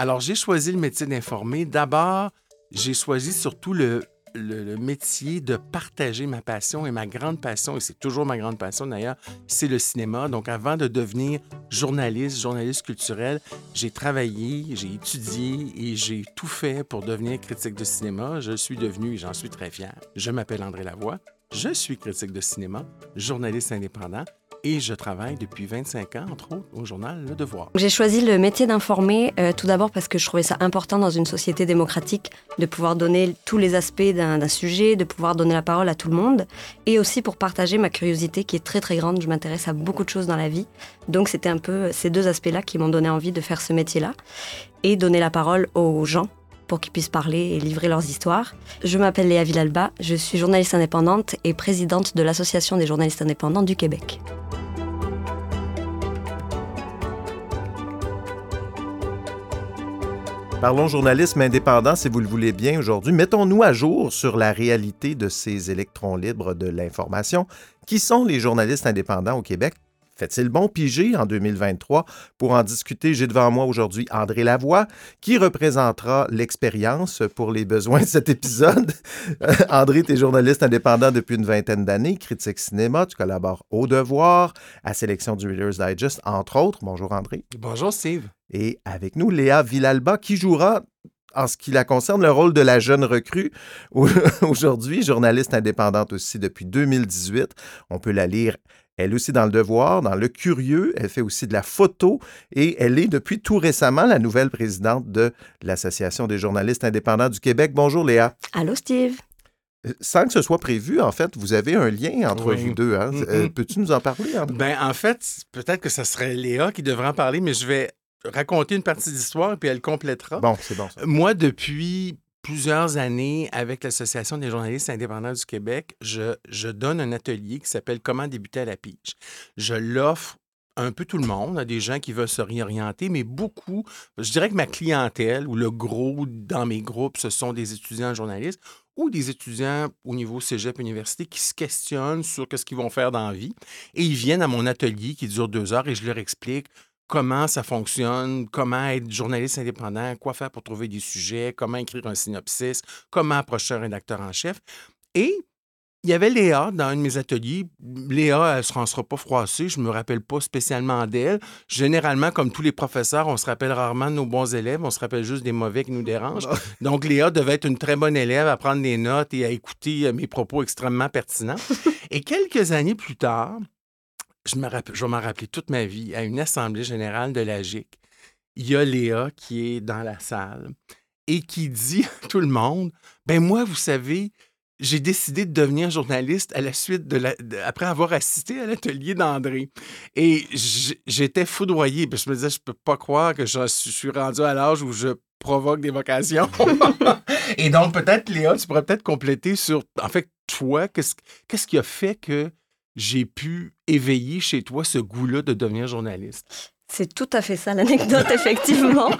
Alors, j'ai choisi le métier d'informer. D'abord, j'ai choisi surtout le, métier de partager ma passion et ma grande passion, et c'est toujours ma grande passion d'ailleurs, c'est le cinéma. Donc avant de devenir journaliste, journaliste culturel, j'ai travaillé, j'ai étudié et j'ai tout fait pour devenir critique de cinéma. Je suis devenu et j'en suis très fier. Je m'appelle André Lavoie, je suis critique de cinéma, journaliste indépendant et je travaille depuis 25 ans, entre autres, au journal Le Devoir. J'ai choisi le métier d'informer euh, tout d'abord parce que je trouvais ça important dans une société démocratique de pouvoir donner tous les aspects d'un sujet, de pouvoir donner la parole à tout le monde et aussi pour partager ma curiosité qui est très très grande. Je m'intéresse à beaucoup de choses dans la vie. Donc c'était un peu ces deux aspects-là qui m'ont donné envie de faire ce métier-là et donner la parole aux gens pour qu'ils puissent parler et livrer leurs histoires. Je m'appelle Léa Villalba, je suis journaliste indépendante et présidente de l'Association des journalistes indépendants du Québec. Parlons journalisme indépendant, si vous le voulez bien, aujourd'hui. Mettons-nous à jour sur la réalité de ces électrons libres de l'information. Qui sont les journalistes indépendants au Québec? Fait-il bon piger en 2023? Pour en discuter, j'ai devant moi aujourd'hui André Lavoie, qui représentera l'expérience pour les besoins de cet épisode. André, tu es journaliste indépendant depuis une vingtaine d'années, critique cinéma, tu collabores au Devoir, à Sélection du Reader's Digest, entre autres. Bonjour André. Bonjour Steve. Et avec nous, Léa Villalba, qui jouera en ce qui la concerne, le rôle de la jeune recrue. Aujourd'hui, journaliste indépendante aussi depuis 2018. On peut la lire elle aussi dans le devoir, dans le curieux. Elle fait aussi de la photo et elle est depuis tout récemment la nouvelle présidente de l'Association des journalistes indépendants du Québec. Bonjour Léa. Allô Steve? Euh, Sans que ce soit prévu, en fait, vous avez un lien entre Oui. vous deux. hein? Mm-mm. Euh, Peux-tu nous en parler? André? Ben, en fait, peut-être que ça serait Léa qui devrait en parler, mais je vais raconter une partie de l'histoire et puis elle complétera. Bon, c'est bon. ça. Moi, depuis plusieurs années, avec l'Association des journalistes indépendants du Québec, je, je donne un atelier qui s'appelle Comment débuter à la pige. Je l'offre un peu tout le monde, à des gens qui veulent se réorienter, mais beaucoup, je dirais que ma clientèle, ou le gros dans mes groupes, ce sont des étudiants journalistes ou des étudiants au niveau cégep université qui se questionnent sur ce qu'ils vont faire dans la vie. Et ils viennent à mon atelier qui dure deux heures et je leur explique comment ça fonctionne, comment être journaliste indépendant, quoi faire pour trouver des sujets, comment écrire un synopsis, comment approcher un rédacteur en chef. Et il y avait Léa dans un de mes ateliers. Léa, elle ne se sera pas froissée. Je ne me rappelle pas spécialement d'elle. Généralement, comme tous les professeurs, on se rappelle rarement de nos bons élèves. On se rappelle juste des mauvais qui nous dérangent. Donc, Léa devait être une très bonne élève à prendre des notes et à écouter euh, mes propos extrêmement pertinents. et quelques années plus tard, je, vais m'en rappeler toute ma vie, à une assemblée générale de la GIC, il y a Léa qui est dans la salle et qui dit à tout le monde Ben, moi, vous savez, j'ai décidé de devenir journaliste à la suite de la, après avoir assisté à l'atelier d'André. Et j'étais foudroyé. Je me disais, je peux pas croire que je suis rendu à l'âge où je provoque des vocations. Et donc, peut-être, Léa, tu pourrais peut-être compléter sur, en fait, toi, qu'est-ce qui a fait que j'ai pu éveiller chez toi ce goût-là de devenir journaliste? C'est tout à fait ça l'anecdote, effectivement.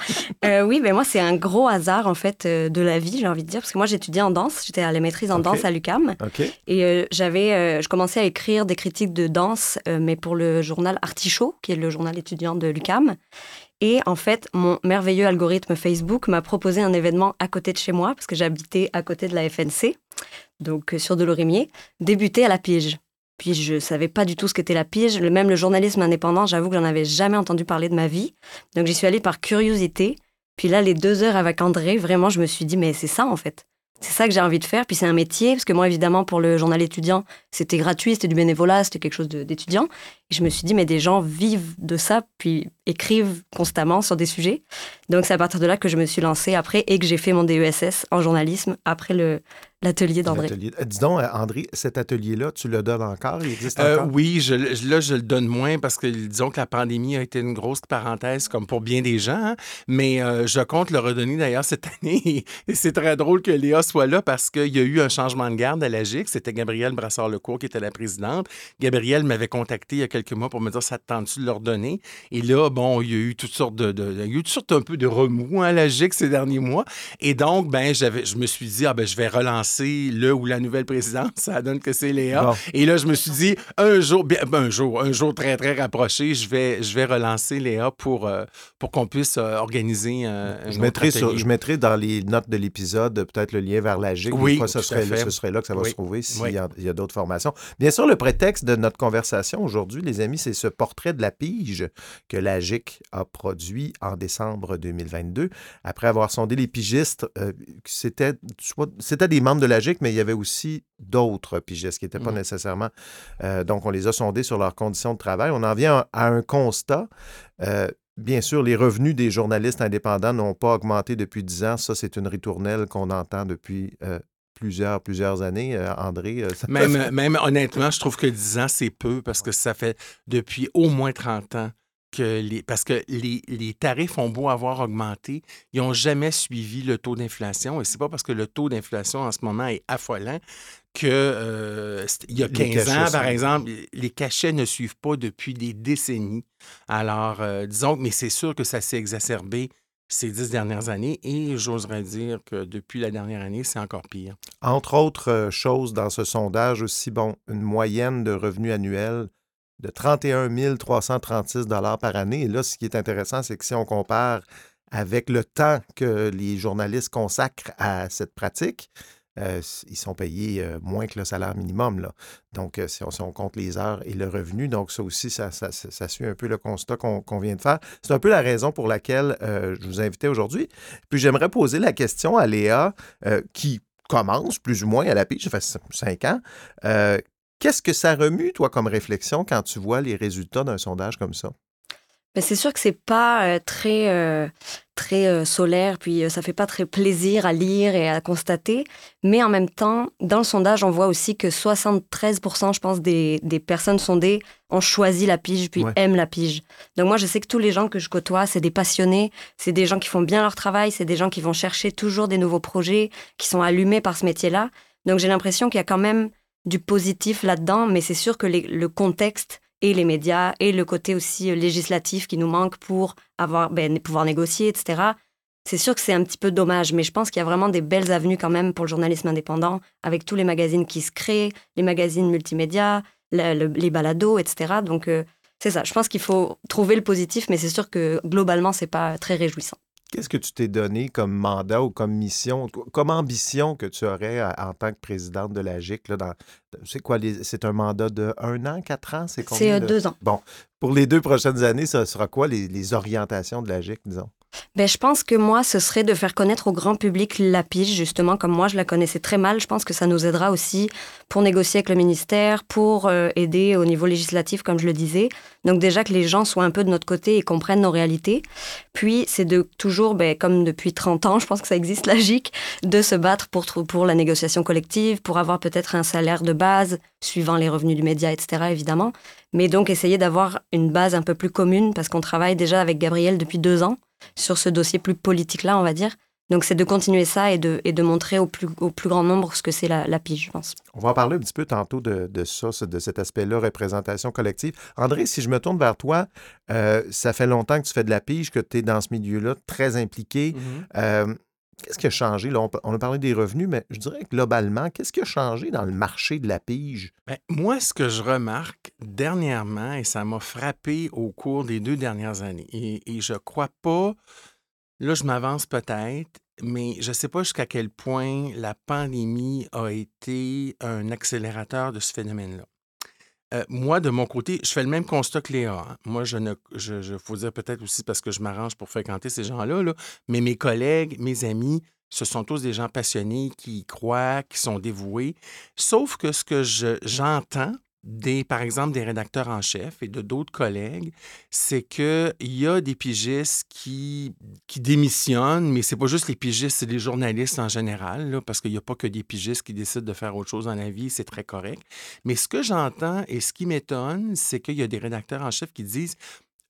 Euh, oui, ben moi, c'est un gros hasard, en fait, euh, de la vie, j'ai envie de dire, parce que moi, j'étudiais en danse, j'étais à la maîtrise en danse à l'UCAM, et euh, j'avais, euh, je commençais à écrire des critiques de danse, mais pour le journal Artichaut, qui est le journal étudiant de l'UCAM. Et en fait, mon merveilleux algorithme Facebook m'a proposé un événement à côté de chez moi, parce que j'habitais à côté de la FNC, donc sur Delorimier, débuter à la pige. Puis je savais pas du tout ce qu'était la pige. Même le journalisme indépendant, j'avoue que j'en avais jamais entendu parler de ma vie. Donc j'y suis allée par curiosité. Puis là, les deux heures avec André, vraiment, je me suis dit, mais c'est ça en fait. C'est ça que j'ai envie de faire. Puis c'est un métier, parce que moi, évidemment, pour le journal étudiant, c'était gratuit, c'était du bénévolat, c'était quelque chose d'étudiant. Et je me suis dit, mais des gens vivent de ça, puis écrivent constamment sur des sujets. Donc c'est à partir de là que je me suis lancée après et que j'ai fait mon DESS en journalisme après le- l'atelier d'André. Euh, Dis donc, euh, André, cet atelier-là, tu le donnes encore? Il existe Euh, encore? oui, je, je- là, je le donne moins parce que disons que la pandémie a été une grosse parenthèse, comme pour bien des gens. hein. Mais euh, je compte le redonner d'ailleurs cette année. Et c'est très drôle que Léa soit là parce qu'il y a eu un changement de garde à la GIC. C'était Gabrielle Brassard-Lecourt qui était la présidente. Gabrielle m'avait contacté il y a quelques mois pour me dire ça te tente-tu de leur donner? Et là, bon, il y a eu toutes sortes de, de- il y a eu toutes sortes un peu de remous hein, à la GIC ces derniers mois. Et donc, ben, j'avais, je me suis dit, ah ben, je vais relancer annoncer le ou la nouvelle présidente. Ça donne que c'est Léa. Et là, je me suis dit, un jour, bien, ben, un jour, un jour très, très rapproché, je vais, je vais relancer Léa pour, euh, pour qu'on puisse euh, organiser un. Je mettrai, je mettrai dans les notes de l'épisode peut-être le lien vers la GIC. Oui, ce serait, ce serait là que ça va se trouver s'il y a, d'autres formations. Bien sûr, le prétexte de notre conversation aujourd'hui, les amis, c'est ce portrait de la pige que la GIC a produit en décembre 2022. Après avoir sondé les pigistes, euh, c'était, c'était des membres de la GIC, mais il y avait aussi d'autres pigistes qui n'étaient pas mmh. nécessairement. Euh, donc, on les a sondés sur leurs conditions de travail. On en vient à un constat. Euh, bien sûr, les revenus des journalistes indépendants n'ont pas augmenté depuis dix ans. Ça, c'est une ritournelle qu'on entend depuis plusieurs, plusieurs années, André. même, même honnêtement, je trouve que 10 ans, c'est peu parce que ça fait depuis au moins 30 ans que les, parce que les, les, tarifs ont beau avoir augmenté, ils n'ont jamais suivi le taux d'inflation. Et c'est pas parce que le taux d'inflation en ce moment est affolant que euh, il y a 15 ans, par exemple, les cachets ne suivent pas depuis des décennies. Alors, euh, disons, mais c'est sûr que ça s'est exacerbé ces dix dernières années et j'oserais dire que depuis la dernière année, c'est encore pire. Entre autres euh, choses dans ce sondage aussi, bon, une moyenne de revenus annuels de 31 336 par année. Et là, ce qui est intéressant, c'est que si on compare avec le temps que les journalistes consacrent à cette pratique, euh, ils sont payés euh, moins que le salaire minimum. Donc, euh, si, on, compte les heures et le revenu, donc ça aussi, ça, suit un peu le constat qu'on vient de faire. C'est un peu la raison pour laquelle je vous invitais aujourd'hui. Puis j'aimerais poser la question à Léa, qui commence plus ou moins à la pige, ça fait cinq ans. Qu'est-ce que ça remue, toi, comme réflexion quand tu vois les résultats d'un sondage comme ça? Ben, c'est sûr que c'est pas euh, très, euh, très euh, solaire, puis ça fait pas très plaisir à lire et à constater. Mais en même temps, dans le sondage, on voit aussi que 73%, je pense, des, des, personnes sondées ont choisi la pige, puis aiment la pige. Donc moi, je sais que tous les gens que je côtoie, c'est des passionnés, c'est des gens qui font bien leur travail, c'est des gens qui vont chercher toujours des nouveaux projets, qui sont allumés par ce métier-là. Donc j'ai l'impression qu'il y a quand même du positif là-dedans, mais c'est sûr que le contexte et les médias et le côté aussi euh, législatif qui nous manque pour avoir, ben, pouvoir négocier, etc. C'est sûr que c'est un petit peu dommage, mais je pense qu'il y a vraiment des belles avenues quand même pour le journalisme indépendant, avec tous les magazines qui se créent, les magazines multimédia, les balados, etc. Donc euh, c'est ça. Je pense qu'il faut trouver le positif, mais c'est sûr que globalement, c'est pas très réjouissant. Qu'est-ce que tu t'es donné comme mandat ou comme mission, comme ambition que tu aurais en tant que présidente de la GIC? C'est quoi? C'est un mandat de un an, quatre ans? C'est combien? C'est deux ans. Bon. Pour les deux prochaines années, ça sera quoi les, les orientations de la GIC, disons? Ben, je pense que moi, ce serait de faire connaître au grand public la pige, justement, comme moi, je la connaissais très mal. Je pense que ça nous aidera aussi pour négocier avec le ministère, pour euh, aider au niveau législatif, comme je le disais. Donc déjà que les gens soient un peu de notre côté et comprennent nos réalités. Puis, c'est de toujours, ben, comme depuis 30 ans, je pense que ça existe, logique, de se battre pour la négociation collective, pour avoir peut-être un salaire de base, suivant les revenus du média, etc., évidemment. Mais donc, essayer d'avoir une base un peu plus commune, parce qu'on travaille déjà avec Gabriel depuis deux ans sur ce dossier plus politique-là, on va dire. Donc, c'est de continuer ça et de, et de montrer au plus, au plus grand nombre ce que c'est la, la pige, je pense. On va en parler un petit peu tantôt de, de ça, de cet aspect-là, représentation collective. André, si je me tourne vers toi, euh, ça fait longtemps que tu fais de la pige, que tu es dans ce milieu-là, très impliqué. Mm-hmm. Euh, qu'est-ce qui a changé? On, a parlé des revenus, mais je dirais globalement, qu'est-ce qui a changé dans le marché de la pige? Bien, moi, ce que je remarque dernièrement, et ça m'a frappé au cours des deux dernières années, et, et je crois pas Là, je m'avance peut-être, mais je ne sais pas jusqu'à quel point la pandémie a été un accélérateur de ce phénomène-là. Euh, moi, de mon côté, je fais le même constat que Léa. Hein. Moi, je ne, je, faut dire peut-être aussi parce que je m'arrange pour fréquenter ces gens-là, là, mais mes collègues, mes amis, ce sont tous des gens passionnés qui y croient, qui sont dévoués. Sauf que ce que j'entends, par exemple, des rédacteurs en chef et de d'autres collègues, c'est qu'il y a des pigistes qui, qui démissionnent, mais c'est pas juste les pigistes, c'est les journalistes en général, parce qu'il n'y a pas que des pigistes qui décident de faire autre chose dans la vie, c'est très correct. Mais ce que j'entends et ce qui m'étonne, c'est qu'il y a des rédacteurs en chef qui disent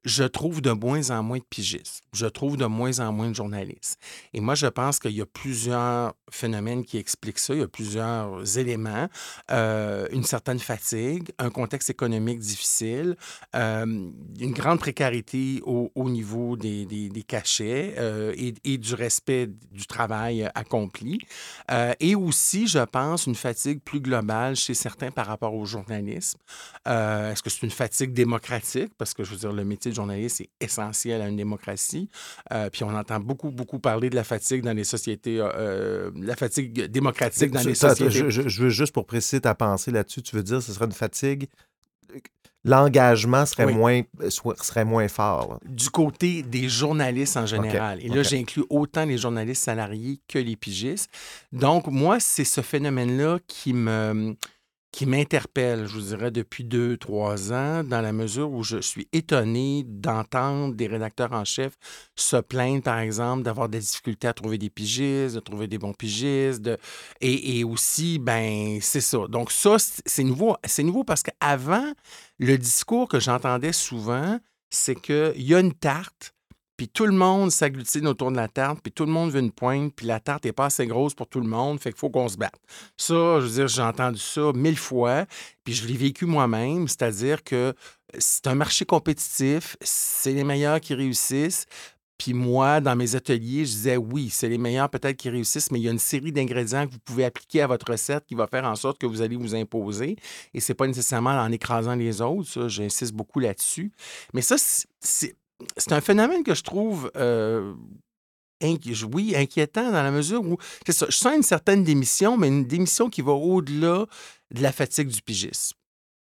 je trouve de moins en moins de pigistes. Je trouve de moins en moins de journalistes. Et moi, je pense qu'il y a plusieurs phénomènes qui expliquent ça. Il y a plusieurs éléments. Euh, une certaine fatigue, un contexte économique difficile, euh, une grande précarité au, niveau des, cachets euh, et, et, du respect du travail accompli. et aussi, je pense, une fatigue plus globale chez certains par rapport au journalisme. Est-ce que c'est une fatigue démocratique? Parce que, je veux dire, le métier de journaliste est essentiel à une démocratie. Euh, puis on entend beaucoup, beaucoup parler de la fatigue dans les sociétés, euh, euh, la fatigue démocratique dans les sociétés. Je, veux juste pour préciser ta pensée là-dessus, tu veux dire que ce serait une fatigue l'engagement serait, moins, serait moins fort. Du côté des journalistes en général. Et là, j'inclus autant les journalistes salariés que les pigistes. Donc, moi, c'est ce phénomène-là qui me, qui m'interpelle, je vous dirais, depuis deux, trois ans, dans la mesure où je suis étonné d'entendre des rédacteurs en chef se plaindre, par exemple, d'avoir des difficultés à trouver des pigistes, de trouver des bons pigistes, et, et aussi, ben, c'est ça. Donc ça, c'est nouveau, c'est nouveau parce qu'avant, le discours que j'entendais souvent, c'est qu'il y a une tarte, puis tout le monde s'agglutine autour de la tarte, puis tout le monde veut une pointe, puis la tarte n'est pas assez grosse pour tout le monde, fait qu'il faut qu'on se batte. Ça, je veux dire, j'ai entendu ça mille fois, puis je l'ai vécu moi-même, c'est-à-dire que c'est un marché compétitif, c'est les meilleurs qui réussissent. Puis moi, dans mes ateliers, je disais oui, c'est les meilleurs peut-être qui réussissent, mais il y a une série d'ingrédients que vous pouvez appliquer à votre recette qui va faire en sorte que vous allez vous imposer. Et c'est pas nécessairement en écrasant les autres, ça, j'insiste beaucoup là-dessus. Mais ça, c'est c'est un phénomène que je trouve, euh, oui, inquiétant dans la mesure où, je sens une certaine démission, mais une démission qui va au-delà de la fatigue du pigisme.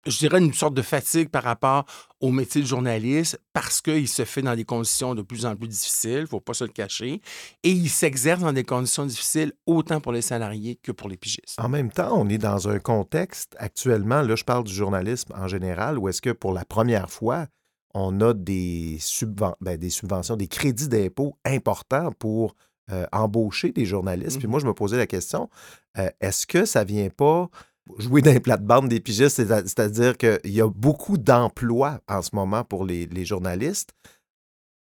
Je dirais une sorte de fatigue par rapport au métier de journaliste parce qu'il se fait dans des conditions de plus en plus difficiles, il ne faut pas se le cacher, et il s'exerce dans des conditions difficiles autant pour les salariés que pour les pigistes. En même temps, on est dans un contexte actuellement, là je parle du journalisme en général, où est-ce que pour la première fois, on a des, ben, des subventions, des crédits d'impôt importants pour euh, embaucher des journalistes. Puis moi, je me posais la question, euh, est-ce que ça vient pas jouer dans les plates-bandes des pigistes, c'est-à-dire qu'il y a beaucoup d'emplois en ce moment pour les, journalistes.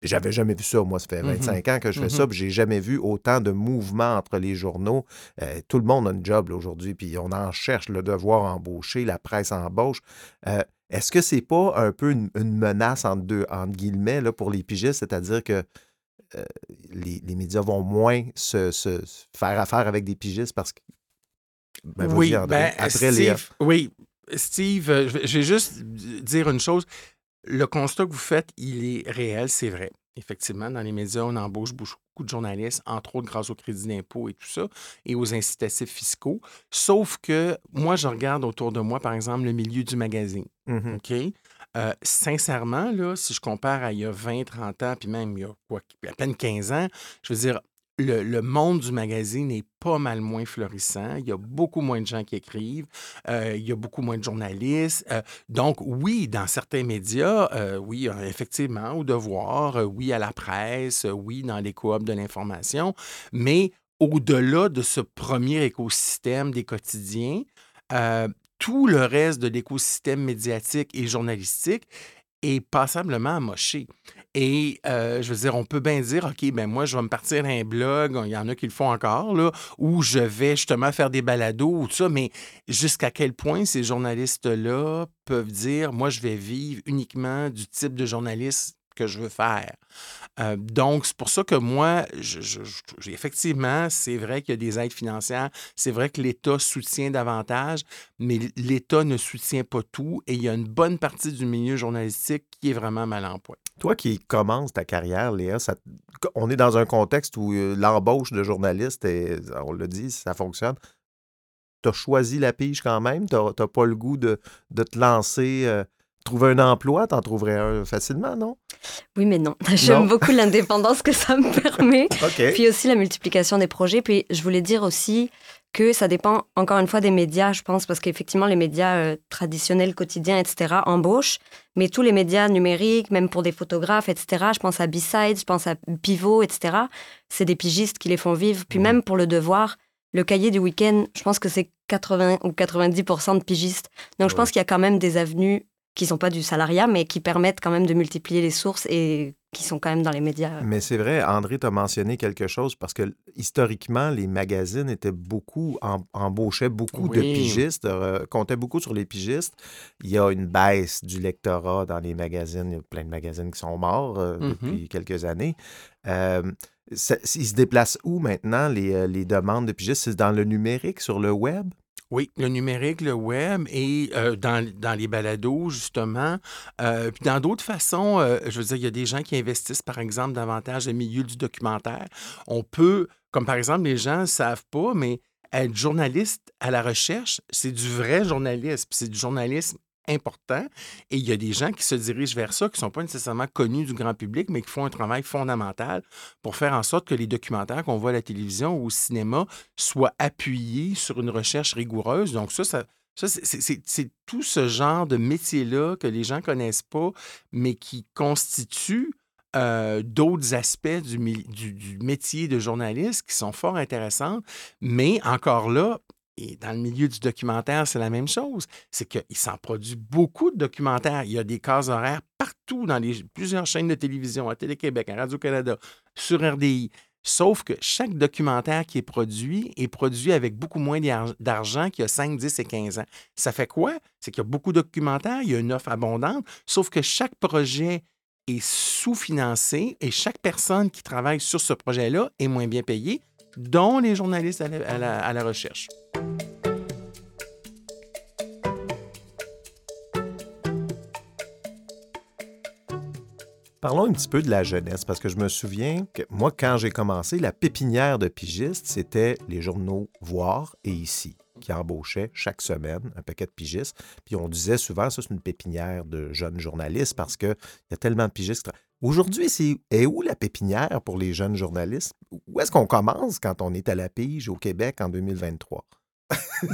J'avais jamais vu ça. Moi, ça fait 25 mmh ans que je fais ça, mmh puis j'ai jamais vu autant de mouvements entre les journaux. Euh, tout le monde a un job aujourd'hui, puis on en cherche le devoir embaucher, la presse embauche. Est-ce que c'est pas un peu une, menace entre deux, entre guillemets, là, pour les pigistes, c'est-à-dire que euh, les, médias vont moins se, faire affaire avec des pigistes parce que. Ben, oui, ben, après Steve, oui, Steve, euh, je vais juste dire une chose. Le constat que vous faites, il est réel, c'est vrai. Effectivement, dans les médias, on embauche beaucoup de journalistes, entre autres grâce au crédit d'impôt et tout ça, et aux incitatifs fiscaux. Sauf que moi, je regarde autour de moi, par exemple, le milieu du magazine. Mmh OK? Euh, sincèrement, là, si je compare à il y a 20, 30 ans, puis même il y a quoi, à peine 15 ans, je veux dire, le, monde du magazine est pas mal moins florissant. Il y a beaucoup moins de gens qui écrivent. Euh, il y a beaucoup moins de journalistes. Euh, donc, oui, dans certains médias, euh, oui, effectivement, au devoir, oui, à la presse, oui, dans les coops de l'information. Mais au-delà de ce premier écosystème des quotidiens, tout le reste de l'écosystème médiatique et journalistique est passablement amoché. Et euh, je veux dire, on peut bien dire, OK, ben moi, je vais me partir un blog, il y en a qui le font encore, là, où je vais justement faire des balados ou tout ça, mais jusqu'à quel point ces journalistes-là peuvent dire, moi, je vais vivre uniquement du type de journaliste que je veux faire. Euh, donc, c'est pour ça que moi, effectivement, c'est vrai qu'il y a des aides financières, c'est vrai que l'État soutient davantage, mais l'État ne soutient pas tout et il y a une bonne partie du milieu journalistique qui est vraiment mal en point. Toi qui commences ta carrière, Léa, on est dans un contexte où euh, l'embauche de journalistes, on le dit, ça fonctionne. Tu as choisi la pige quand même? Tu n'as pas le goût de, te lancer euh, trouver un emploi, t'en trouverais un facilement, non? Oui, mais non. J'aime beaucoup l'indépendance que ça me permet. Puis aussi la multiplication des projets. Puis je voulais dire aussi que ça dépend encore une fois des médias, je pense, parce qu'effectivement, les médias euh, traditionnels, quotidiens, etc., embauchent, mais tous les médias numériques, même pour des photographes, etc., je pense à B-Sides, je pense à Pivot, etc., c'est des pigistes qui les font vivre. Puis mmh. même pour le devoir, le cahier du week-end, je pense que c'est 80 ou 90% de pigistes. Donc je pense qu'il y a quand même des avenues qui sont pas du salariat, mais qui permettent quand même de multiplier les sources et qui sont quand même dans les médias. Mais c'est vrai, André t'a mentionné quelque chose parce que historiquement, les magazines étaient beaucoup, embauchaient beaucoup de pigistes, euh, comptaient beaucoup sur les pigistes. Il y a une baisse du lectorat dans les magazines. Il y a plein de magazines qui sont morts euh, mm-hmm. depuis quelques années. Euh, ils se déplacent où maintenant, les, les demandes de pigistes? C'est dans le numérique, sur le web? Oui, le numérique, le web et euh, dans, dans, les balados, justement. Euh, puis dans d'autres façons, euh, je veux dire, il y a des gens qui investissent, par exemple, davantage le milieu du documentaire. On peut, comme par exemple, les gens ne savent pas, mais être journaliste à la recherche, c'est du vrai journalisme. C'est du journalisme important. Et il y a des gens qui se dirigent vers ça, qui ne sont pas nécessairement connus du grand public, mais qui font un travail fondamental pour faire en sorte que les documentaires qu'on voit à la télévision ou au cinéma soient appuyés sur une recherche rigoureuse. Donc ça, ça, c'est tout ce genre de métier-là que les gens ne connaissent pas, mais qui constitue euh, d'autres aspects du, du, du, métier de journaliste qui sont fort intéressants. Mais encore là, et dans le milieu du documentaire, c'est la même chose. C'est qu'il s'en produit beaucoup de documentaires. Il y a des cases horaires partout dans les, plusieurs chaînes de télévision, à Télé-Québec, à Radio-Canada, sur RDI. Sauf que chaque documentaire qui est produit est produit avec beaucoup moins d'argent qu'il y a 5, 10 et 15 ans. Ça fait quoi? C'est qu'il y a beaucoup de documentaires, il y a une offre abondante, sauf que chaque projet est sous-financé et chaque personne qui travaille sur ce projet-là est moins bien payée, dont les journalistes à la recherche. Parlons un petit peu de la jeunesse, parce que je me souviens que moi, quand j'ai commencé, la pépinière de pigistes, c'était les journaux Voir et Ici, qui embauchaient chaque semaine un paquet de pigistes. Puis on disait souvent, ça, c'est une pépinière de jeunes journalistes parce qu'il y a tellement de pigistes. Aujourd'hui, c'est est où la pépinière pour les jeunes journalistes? Où est-ce qu'on commence quand on est à la pige au Québec en 2023?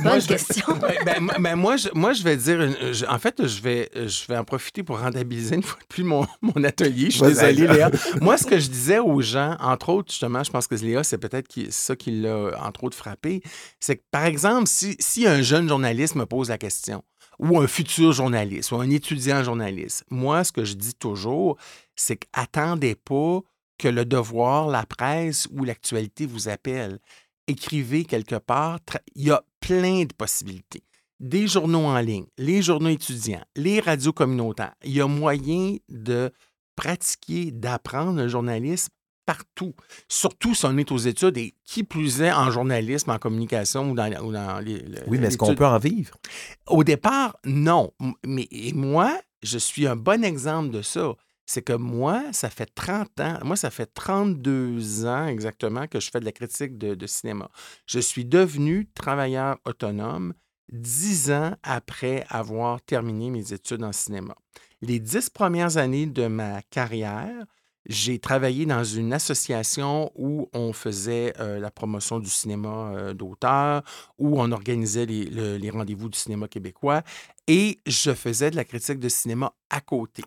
Bonne question. Ben, ben, ben, moi, je, moi, je vais dire, en fait, je vais, je vais en profiter pour rentabiliser une fois de plus mon, mon atelier. Je suis désolé, Léa. moi, ce que je disais aux gens, entre autres, justement, je pense que Léa, c'est peut-être ça qui l'a, entre autres, frappé, c'est que, par exemple, si, si un jeune journaliste me pose la question, ou un futur journaliste, ou un étudiant journaliste, moi, ce que je dis toujours, c'est qu'attendez pas que le devoir, la presse ou l'actualité vous appelle écrivez quelque part. Il y a plein de possibilités. Des journaux en ligne, les journaux étudiants, les radios communautaires. Il y a moyen de pratiquer, d'apprendre le journalisme partout, surtout si on est aux études et qui plus est en journalisme, en communication ou dans, les, Oui, mais est-ce qu'on peut en vivre? Au départ, non. Mais moi, je suis un bon exemple de ça c'est que moi, ça fait 30 ans, moi, ça fait 32 ans exactement que je fais de la critique de, cinéma. Je suis devenu travailleur autonome dix ans après avoir terminé mes études en cinéma. Les dix premières années de ma carrière, j'ai travaillé dans une association où on faisait euh, la promotion du cinéma euh, d'auteur, où on organisait les, rendez-vous du cinéma québécois et je faisais de la critique de cinéma à côté.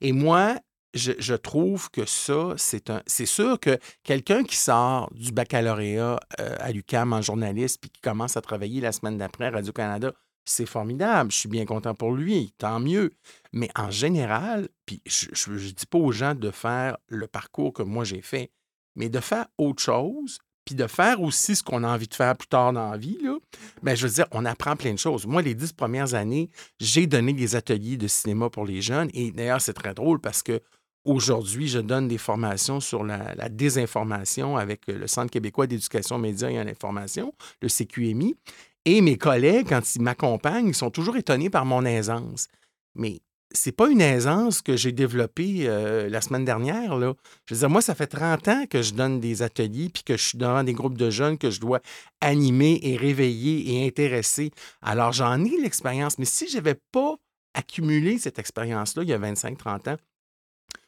Et moi, je, trouve que ça, c'est un. C'est sûr que quelqu'un qui sort du baccalauréat euh, à l'UCAM en journaliste puis qui commence à travailler la semaine d'après à Radio-Canada, c'est formidable. Je suis bien content pour lui, tant mieux. Mais en général, puis je ne dis pas aux gens de faire le parcours que moi j'ai fait, mais de faire autre chose, puis de faire aussi ce qu'on a envie de faire plus tard dans la vie, là, bien, je veux dire, on apprend plein de choses. Moi, les dix premières années, j'ai donné des ateliers de cinéma pour les jeunes. Et d'ailleurs, c'est très drôle parce que Aujourd'hui, je donne des formations sur la, désinformation avec le Centre québécois d'éducation média et en information, le CQMI. Et mes collègues, quand ils m'accompagnent, ils sont toujours étonnés par mon aisance. Mais c'est pas une aisance que j'ai développée euh, la semaine dernière. Là. Je veux moi, ça fait 30 ans que je donne des ateliers puis que je suis devant des groupes de jeunes que je dois animer et réveiller et intéresser. Alors, j'en ai l'expérience, mais si je n'avais pas accumulé cette expérience-là il y a 25-30 ans,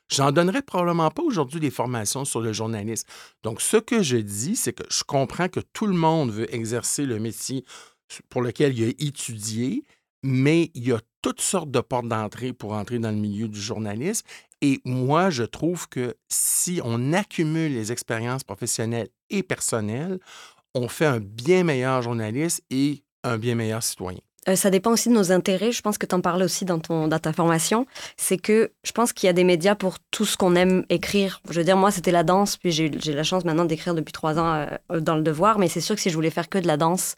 J'en donnerais probablement pas aujourd'hui des formations sur le journalisme. Donc, ce que je dis, c'est que je comprends que tout le monde veut exercer le métier pour lequel il a étudié, mais il y a toutes sortes de portes d'entrée pour entrer dans le milieu du journalisme. Et moi, je trouve que si on accumule les expériences professionnelles et personnelles, on fait un bien meilleur journaliste et un bien meilleur citoyen. Euh, ça dépend aussi de nos intérêts. Je pense que tu en parlais aussi dans, ton, ta formation. C'est que je pense qu'il y a des médias pour tout ce qu'on aime écrire. Je veux dire, moi, c'était la danse, puis j'ai la chance maintenant d'écrire depuis trois ans euh, dans le devoir, mais c'est sûr que si je voulais faire que de la danse,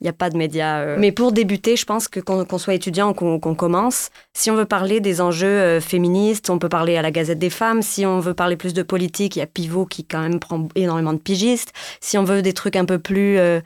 il n'y a pas de médias. Euh. Mais pour débuter, je pense que qu'on soit étudiant ou qu'on commence, si on veut parler des enjeux euh, féministes, on peut parler à la Gazette des femmes. Si on veut parler plus de politique, il y a Pivot qui quand même prend énormément de pigistes. Si on veut des trucs un peu plus, euh,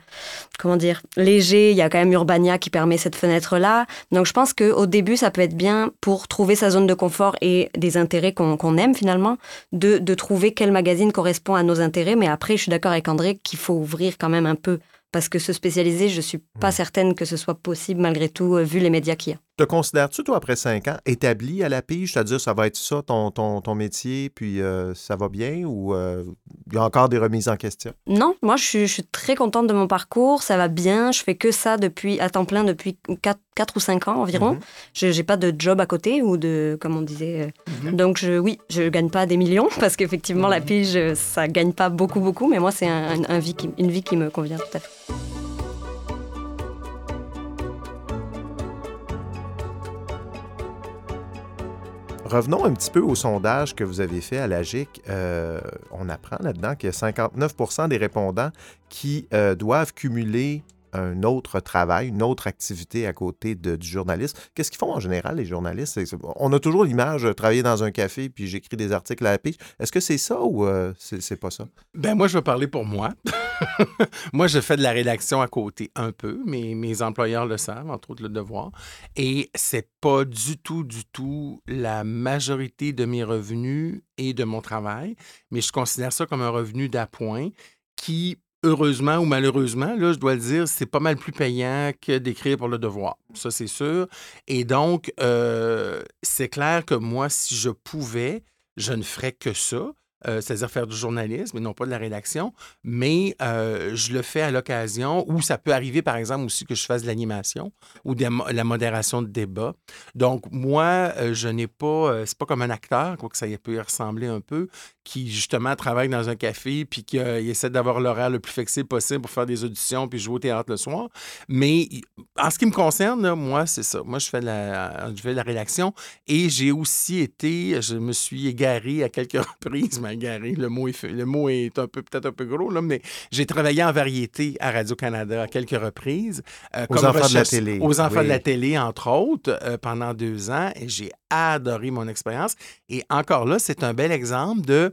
comment dire, légers, il y a quand même Urbania qui permet cette fenêtre-là. Donc je pense qu'au début, ça peut être bien pour trouver sa zone de confort et des intérêts qu'on aime finalement, de, de trouver quel magazine correspond à nos intérêts. Mais après, je suis d'accord avec André qu'il faut ouvrir quand même un peu parce que se spécialiser, je ne suis pas certaine que ce soit possible malgré tout, euh, vu les médias qu'il y a. Te considères-tu, toi, après cinq ans, établi à la pige? C'est-à-dire, ça va être ça, ton, ton, ton métier, puis euh, ça va bien ou euh, il y a encore des remises en question? Non, moi, je suis, je suis, très contente de mon parcours. Ça va bien. Je fais que ça depuis, à temps plein depuis quatre ou cinq ans environ. Mhm. Je n'ai pas de job à côté ou de, comme on disait. Mhm. Donc, je, oui, je ne gagne pas des millions parce qu'effectivement, la mhm. pige, ça ne gagne pas beaucoup, beaucoup. Mais moi, c'est un, un vie qui, une vie qui me convient tout à fait. Revenons un petit peu au sondage que vous avez fait à l'AGIC. Euh, on apprend là-dedans qu'il y a 59% des répondants qui euh, doivent cumuler un autre travail, une autre activité à côté de, du journaliste. Qu'est-ce qu'ils font en général, les journalistes? On a toujours l'image de travailler dans un café puis j'écris des articles à la pige. Est-ce que c'est ça ou euh, c'est pas ça? Ben moi, je vais parler pour moi. moi, je fais de la rédaction à côté un peu, mais mes employeurs le savent, entre autres le devoir. Et c'est pas du tout, du tout la majorité de mes revenus et de mon travail, mais je considère ça comme un revenu d'appoint qui heureusement ou malheureusement, là, je dois le dire, c'est pas mal plus payant que d'écrire pour le devoir. Ça, c'est sûr. Et donc, euh, c'est clair que moi, si je pouvais, je ne ferais que ça. Euh, c'est-à-dire faire du journalisme et non pas de la rédaction, mais euh, je le fais à l'occasion où ça peut arriver, par exemple, aussi que je fasse de l'animation ou de la modération de débat. Donc, moi, je n'ai pas, c'est pas comme un acteur, quoi que ça peut y ressembler un peu, qui justement travaille dans un café puis qui euh, essaie d'avoir l'horaire le plus flexible possible pour faire des auditions puis jouer au théâtre le soir. Mais en ce qui me concerne, moi, c'est ça. Moi, je fais, la, je fais la rédaction et j'ai aussi été, je me suis égaré à quelques reprises, mais égaré, le mot est, le mot est un peu peut-être un peu gros, là, mais j'ai travaillé en variété à Radio-Canada à quelques reprises. Euh, aux enfants de la télé. Aux enfants de la télé, entre autres, euh, pendant deux ans et j'ai adoré mon expérience. Et encore là, c'est un bel exemple de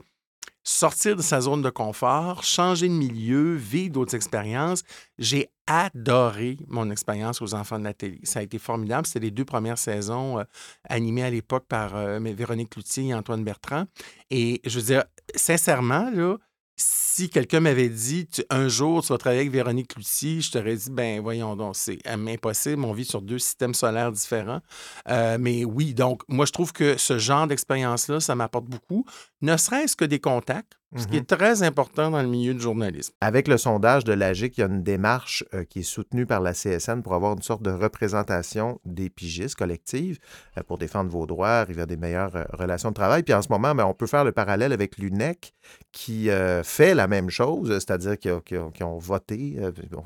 sortir de sa zone de confort, changer de milieu, vivre d'autres expériences. J'ai adoré mon expérience aux enfants de la télé. Ça a été formidable. C'était les deux premières saisons euh, animées à l'époque par euh, Véronique Cloutier et Antoine Bertrand. Et je veux dire, sincèrement, là, si quelqu'un m'avait dit un jour tu vas travailler avec Véronique Cloutier, je t'aurais dit ben voyons donc, c'est impossible, on vit sur deux systèmes solaires différents. Euh, mais oui, donc moi je trouve que ce genre d'expérience-là, ça m'apporte beaucoup, ne serait-ce que des contacts ce qui est mm-hmm. très important dans le milieu du journalisme. Avec le sondage de l'AGIC, il y a une démarche euh, qui est soutenue par la CSN pour avoir une sorte de représentation des pigistes collectives euh, pour défendre vos droits, arriver à des meilleures euh, relations de travail. Puis en ce moment, ben, on peut faire le parallèle avec l'UNEC qui fait la même chose, c'est-à-dire qu'ils ont, voté.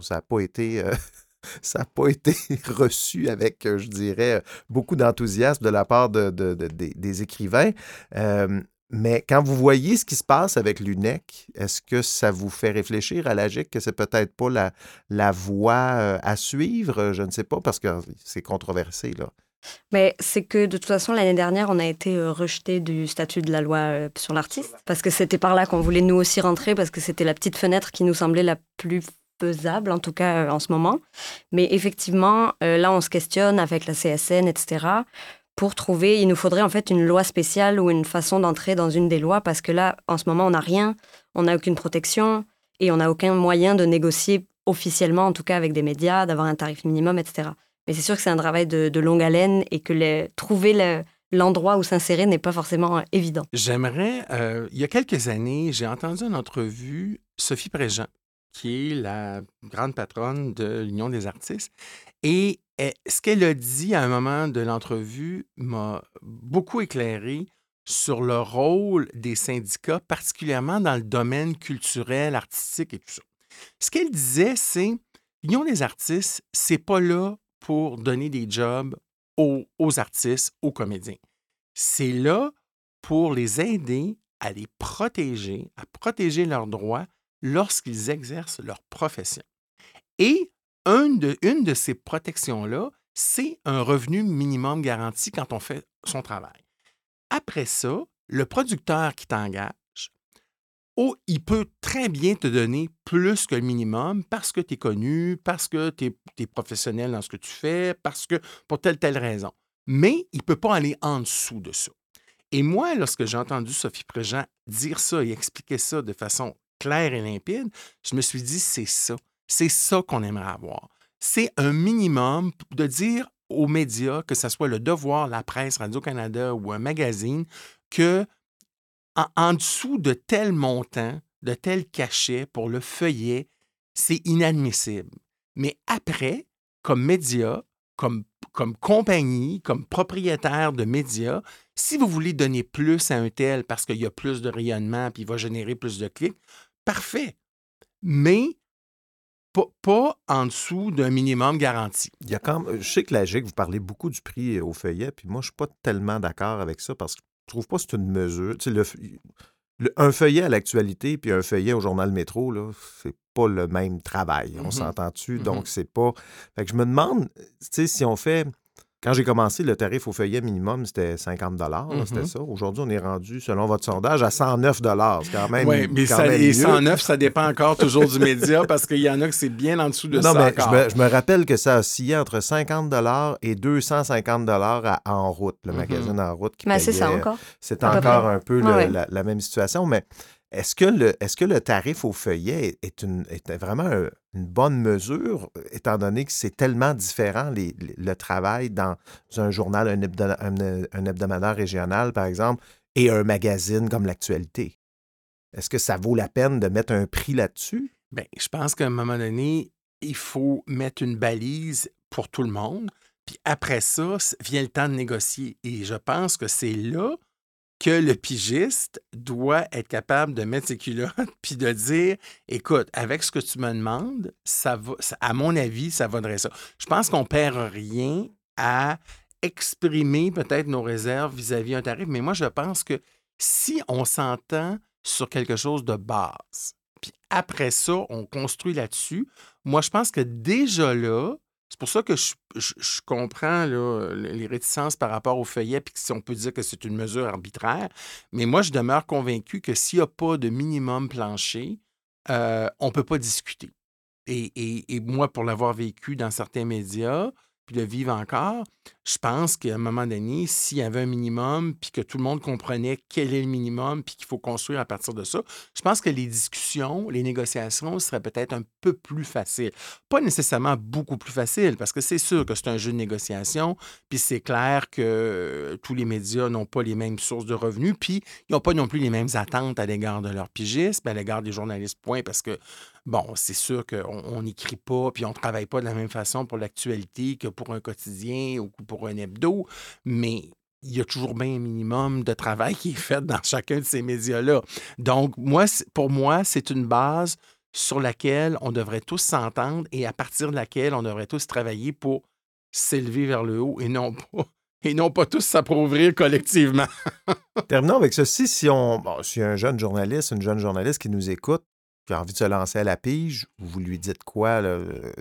ça n'a pas été ça n'a pas été reçu avec, je dirais, beaucoup d'enthousiasme de la part de, des, écrivains. Mais quand vous voyez ce qui se passe avec l'UNEC, est-ce que ça vous fait réfléchir à l'AGIC que c'est peut-être pas la, la voie euh, à suivre? Je ne sais pas, parce que c'est controversé, là. Mais c'est que de toute façon, l'année dernière, on a été euh, rejeté du statut de la loi euh, sur l'artiste, parce que c'était par là qu'on voulait nous aussi rentrer, parce que c'était la petite fenêtre qui nous semblait la plus faisable, en tout cas en ce moment. Mais effectivement, là, on se questionne avec la CSN, etc pour trouver, il nous faudrait en fait une loi spéciale ou une façon d'entrer dans une des lois parce que là, en ce moment, on n'a rien, on n'a aucune protection et on n'a aucun moyen de négocier officiellement, en tout cas avec des médias, d'avoir un tarif minimum, etc. Mais c'est sûr que c'est un travail de, longue haleine et que trouver l'endroit où s'insérer n'est pas forcément euh, évident. J'aimerais, euh, il y a quelques années, j'ai entendu une entrevue Sophie Préjean, qui est la grande patronne de l'Union des artistes, et eh, ce qu'elle a dit à un moment de l'entrevue m'a beaucoup éclairé sur le rôle des syndicats, particulièrement dans le domaine culturel, artistique et tout ça. Ce qu'elle disait, c'est l'Union des artistes, c'est pas là pour donner des jobs aux, aux artistes, aux comédiens. C'est là pour les aider à les protéger, à protéger leurs droits lorsqu'ils exercent leur profession. Et une de, ces protections-là, c'est un revenu minimum garanti quand on fait son travail. Après ça, le producteur qui t'engage, oh, il peut très bien te donner plus que le minimum parce que tu es connu, parce que tu es, professionnel dans ce que tu fais, parce que pour telle, telle raison. Mais il ne peut pas aller en dessous de ça. Et moi, lorsque j'ai entendu Sophie Préjean dire ça et expliquer ça de façon claire et limpide, je me suis dit, c'est ça. C'est ça qu'on aimerait avoir. C'est un minimum de dire aux médias, que ce soit le Devoir, la presse, Radio-Canada ou un magazine, que en, dessous de tel montant, de tel cachet pour le feuillet, c'est inadmissible. Mais après, comme média, comme, comme compagnie, comme propriétaire de médias, si vous voulez donner plus à un tel parce qu'il y a plus de rayonnement puis il va générer plus de clics, parfait. Mais pas, en dessous d'un minimum garanti. Il y a quand je sais que la GIC, vous parlez beaucoup du prix au feuillet, puis moi, je ne suis pas tellement d'accord avec ça parce que je trouve pas que c'est une mesure. un feuillet à l'actualité puis un feuillet au journal Métro, là, c'est pas le même travail. On mmh s'entend-tu? Mmh Donc, c'est pas. Fait que je me demande, si on fait quand j'ai commencé, le tarif au feuillet minimum, c'était 50 c'était mm-hmm. ça. Aujourd'hui, on est rendu, selon votre sondage, à 109 C'est quand même. Oui, mais ça, 109, ça dépend encore toujours du média parce qu'il y en a que c'est bien en dessous de non, ça. Mais Je, me, rappelle que ça oscillait entre 50 et 250 à En route, le mm-hmm. magazine En route. Mais c'est ça encore. C'est encore un peu la, même situation. Mais est-ce que, le, tarif au feuillet est, vraiment une bonne mesure, étant donné que c'est tellement différent le travail dans un journal, un, hebdomadaire régional, par exemple, et un magazine comme l'actualité? Est-ce que ça vaut la peine de mettre un prix là-dessus? Bien, je pense qu'à un moment donné, il faut mettre une balise pour tout le monde. Puis après ça, vient le temps de négocier. Et je pense que c'est là que le pigiste doit être capable de mettre ses culottes puis de dire écoute, avec ce que tu me demandes, ça va, à mon avis, ça vaudrait ça. Je pense qu'on perd rien à exprimer peut-être nos réserves vis-à-vis d'un tarif, mais moi, je pense que si on s'entend sur quelque chose de base, puis après ça, on construit là-dessus, moi, je pense que déjà là, c'est pour ça que je, comprends les réticences par rapport au feuillet, puis on peut dire que c'est une mesure arbitraire. Mais moi, je demeure convaincu que s'il n'y a pas de minimum plancher, euh, on ne peut pas discuter. et, moi, pour l'avoir vécu dans certains médias, puis de vivre encore, je pense qu'à un moment donné, s'il y avait un minimum, puis que tout le monde comprenait quel est le minimum, puis qu'il faut construire à partir de ça, je pense que les discussions, les négociations seraient peut-être un peu plus faciles. Pas nécessairement beaucoup plus faciles, parce que c'est sûr que c'est un jeu de négociation, puis c'est clair que tous les médias n'ont pas les mêmes sources de revenus, puis ils n'ont pas non plus les mêmes attentes à l'égard de leurs pigistes, à l'égard des journalistes, point, parce que Bon, c'est sûr qu'on n'écrit pas, puis on ne travaille pas de la même façon pour l'actualité que pour un quotidien ou pour un hebdo, mais il y a toujours bien un minimum de travail qui est fait dans chacun de ces médias-là. Donc, moi, pour moi, c'est une base sur laquelle on devrait tous s'entendre et à partir de laquelle on devrait tous travailler pour s'élever vers le haut et non pas et non pas tous s'approuvrir collectivement. Terminons avec ceci. Si on, bon, si un jeune journaliste, une jeune journaliste qui nous écoute, qui a envie de se lancer à la pige, vous lui dites quoi?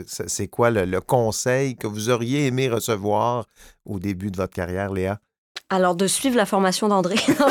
C'est quoi le, conseil que vous auriez aimé recevoir au début de votre carrière, Léa? Alors, de suivre la formation d'André. non,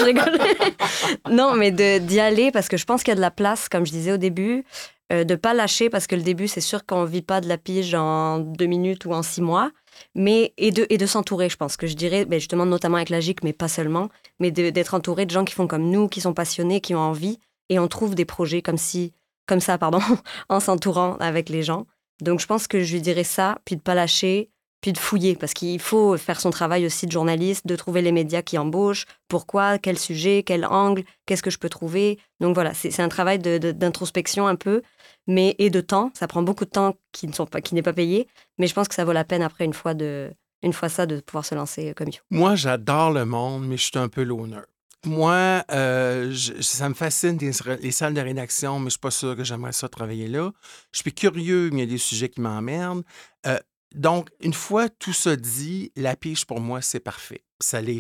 non, mais d'y aller parce que je pense qu'il y a de la place, comme je disais au début, euh, de ne pas lâcher parce que le début, c'est sûr qu'on ne vit pas de la pige en deux minutes ou en six mois, mais et de, et de s'entourer, je pense que je dirais, ben, justement, notamment avec la GIC, mais pas seulement, mais d'être entouré de gens qui font comme nous, qui sont passionnés, qui ont envie, et on trouve des projets comme si comme ça, pardon, en s'entourant avec les gens. Donc je pense que je lui dirais ça, puis de pas lâcher, puis de fouiller, parce qu'il faut faire son travail aussi de journaliste, de trouver les médias qui embauchent, pourquoi, quel sujet, quel angle, qu'est-ce que je peux trouver. Donc voilà, c'est un travail d'introspection un peu, mais et de temps. Ça prend beaucoup de temps qui ne sont pas, qui n'est pas payé, mais je pense que ça vaut la peine après une fois de, une fois ça de pouvoir se lancer comme il. Moi, j'adore le monde, mais je suis un peu l'honneur. Moi, euh, ça me fascine les, salles de rédaction, mais je ne suis pas sûr que j'aimerais ça travailler là. Je suis curieux, mais il y a des sujets qui m'emmerdent. Euh, donc, une fois tout ça dit, la pige pour moi, c'est parfait. Ça l'a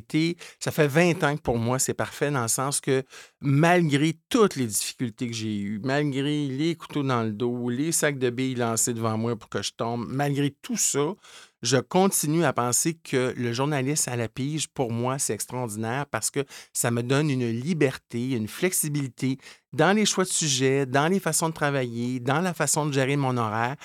ça fait 20 ans que pour moi, c'est parfait dans le sens que malgré toutes les difficultés que j'ai eues, malgré les couteaux dans le dos, les sacs de billes lancés devant moi pour que je tombe, malgré tout ça, je continue à penser que le journaliste à la pige, pour moi, c'est extraordinaire parce que ça me donne une liberté, une flexibilité dans les choix de sujets, dans les façons de travailler, dans la façon de gérer mon horaire.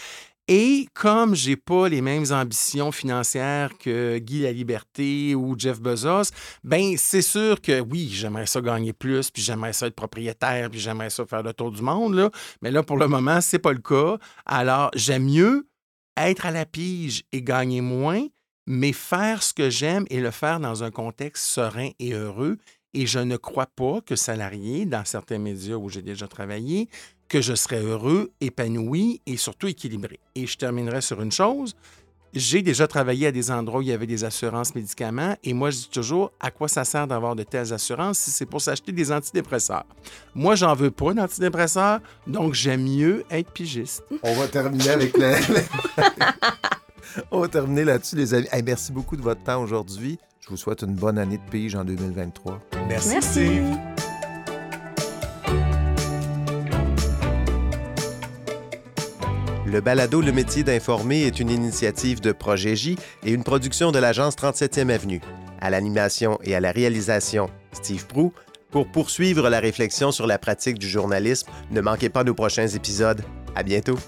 Et comme j'ai pas les mêmes ambitions financières que Guy La Liberté ou Jeff Bezos, ben c'est sûr que oui, j'aimerais ça gagner plus, puis j'aimerais ça être propriétaire, puis j'aimerais ça faire le tour du monde là, mais là pour le moment, c'est pas le cas. Alors, j'aime mieux être à la pige et gagner moins, mais faire ce que j'aime et le faire dans un contexte serein et heureux. Et je ne crois pas que salarié, dans certains médias où j'ai déjà travaillé, que je serais heureux, épanoui et surtout équilibré. Et je terminerai sur une chose. J'ai déjà travaillé à des endroits où il y avait des assurances médicaments et moi je dis toujours à quoi ça sert d'avoir de telles assurances si c'est pour s'acheter des antidépresseurs? Moi j'en veux pas d'antidépresseurs, donc j'aime mieux être pigiste. On va terminer avec le... On va terminer là-dessus les amis. merci beaucoup de votre temps aujourd'hui. Je vous souhaite une bonne année de pige en 2023. Merci. Merci. Le balado Le métier d'informer est une initiative de Projet J et une production de l'agence 37e Avenue. À l'animation et à la réalisation, Steve Prou. Pour poursuivre la réflexion sur la pratique du journalisme, ne manquez pas nos prochains épisodes. À bientôt.